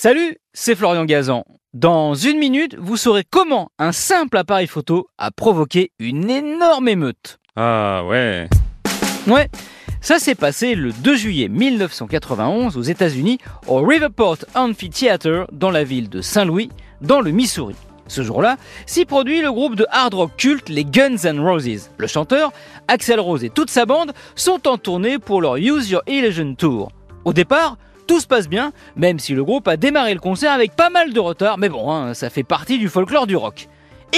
Salut, c'est Florian Gazan. Dans une minute, vous saurez comment un simple appareil photo a provoqué une énorme émeute. Ah ouais. Ouais, ça s'est passé le 2 juillet 1991 aux États-Unis au Riverport Amphitheater dans la ville de Saint-Louis, dans le Missouri. Ce jour-là, s'y produit le groupe de hard rock culte les Guns N' Roses. Le chanteur, Axel Rose et toute sa bande sont en tournée pour leur Use Your Illusion Tour. Au départ, tout se passe bien, même si le groupe a démarré le concert avec pas mal de retard, mais bon, hein, ça fait partie du folklore du rock.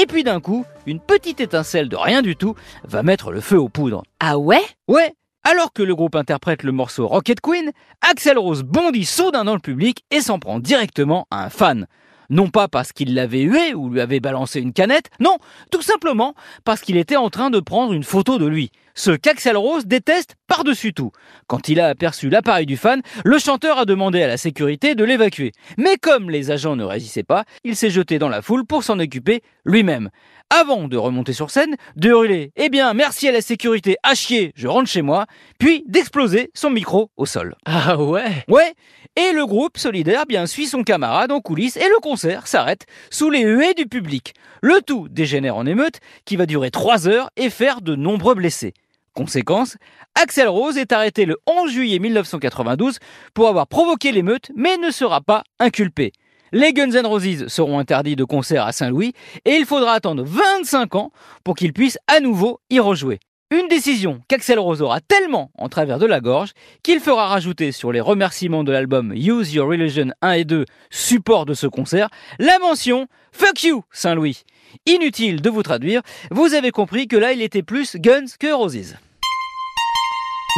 Et puis d'un coup, une petite étincelle de rien du tout va mettre le feu aux poudres. Ah ouais? Ouais, alors que le groupe interprète le morceau Rocket Queen, Axel Rose bondit soudain dans le public et s'en prend directement à un fan. Non pas parce qu'il l'avait hué ou lui avait balancé une canette, non, tout simplement parce qu'il était en train de prendre une photo de lui. Ce qu'Axel Rose déteste par-dessus tout. Quand il a aperçu l'appareil du fan, le chanteur a demandé à la sécurité de l'évacuer. Mais comme les agents ne résistaient pas, il s'est jeté dans la foule pour s'en occuper lui-même. Avant de remonter sur scène, de hurler Eh bien, merci à la sécurité, à chier, je rentre chez moi, puis d'exploser son micro au sol. Ah ouais? Ouais, et le groupe solidaire bien suit son camarade en coulisses et le concert s'arrête sous les huées du public. Le tout dégénère en émeute qui va durer 3 heures et faire de nombreux blessés. Conséquence, Axel Rose est arrêté le 11 juillet 1992 pour avoir provoqué l'émeute mais ne sera pas inculpé. Les Guns N' Roses seront interdits de concert à Saint-Louis et il faudra attendre 25 ans pour qu'ils puissent à nouveau y rejouer. Une décision qu'Axel Rose aura tellement en travers de la gorge qu'il fera rajouter sur les remerciements de l'album Use Your Religion 1 et 2, support de ce concert, la mention Fuck you Saint-Louis. Inutile de vous traduire, vous avez compris que là il était plus Guns que Roses.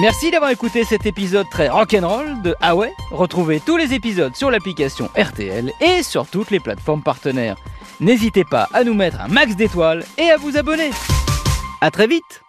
Merci d'avoir écouté cet épisode très rock'n'roll de Ah Retrouvez tous les épisodes sur l'application RTL et sur toutes les plateformes partenaires. N'hésitez pas à nous mettre un max d'étoiles et à vous abonner. À très vite